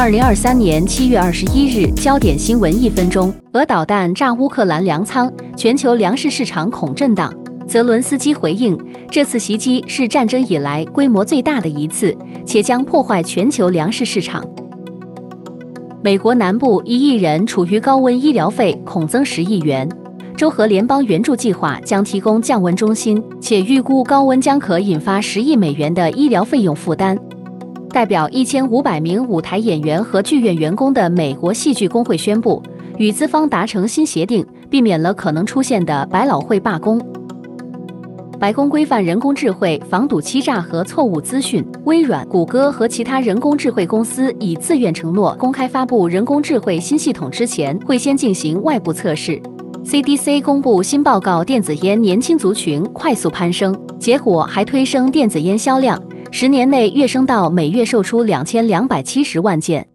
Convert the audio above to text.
二零二三年七月二十一日，焦点新闻一分钟：俄导弹炸乌克兰粮仓，全球粮食市场恐震荡。泽伦斯基回应，这次袭击是战争以来规模最大的一次，且将破坏全球粮食市场。美国南部一亿人处于高温，医疗费恐增十亿元。州和联邦援助计划将提供降温中心，且预估高温将可引发十亿美元的医疗费用负担。代表一千五百名舞台演员和剧院员工的美国戏剧工会宣布，与资方达成新协定，避免了可能出现的百老汇罢工。白宫规范人工智慧，防堵欺诈和错误资讯。微软、谷歌和其他人工智慧公司已自愿承诺，公开发布人工智慧新系统之前，会先进行外部测试。CDC 公布新报告，电子烟年轻族群快速攀升，结果还推升电子烟销量，十年内跃升到每月售出两千两百七十万件。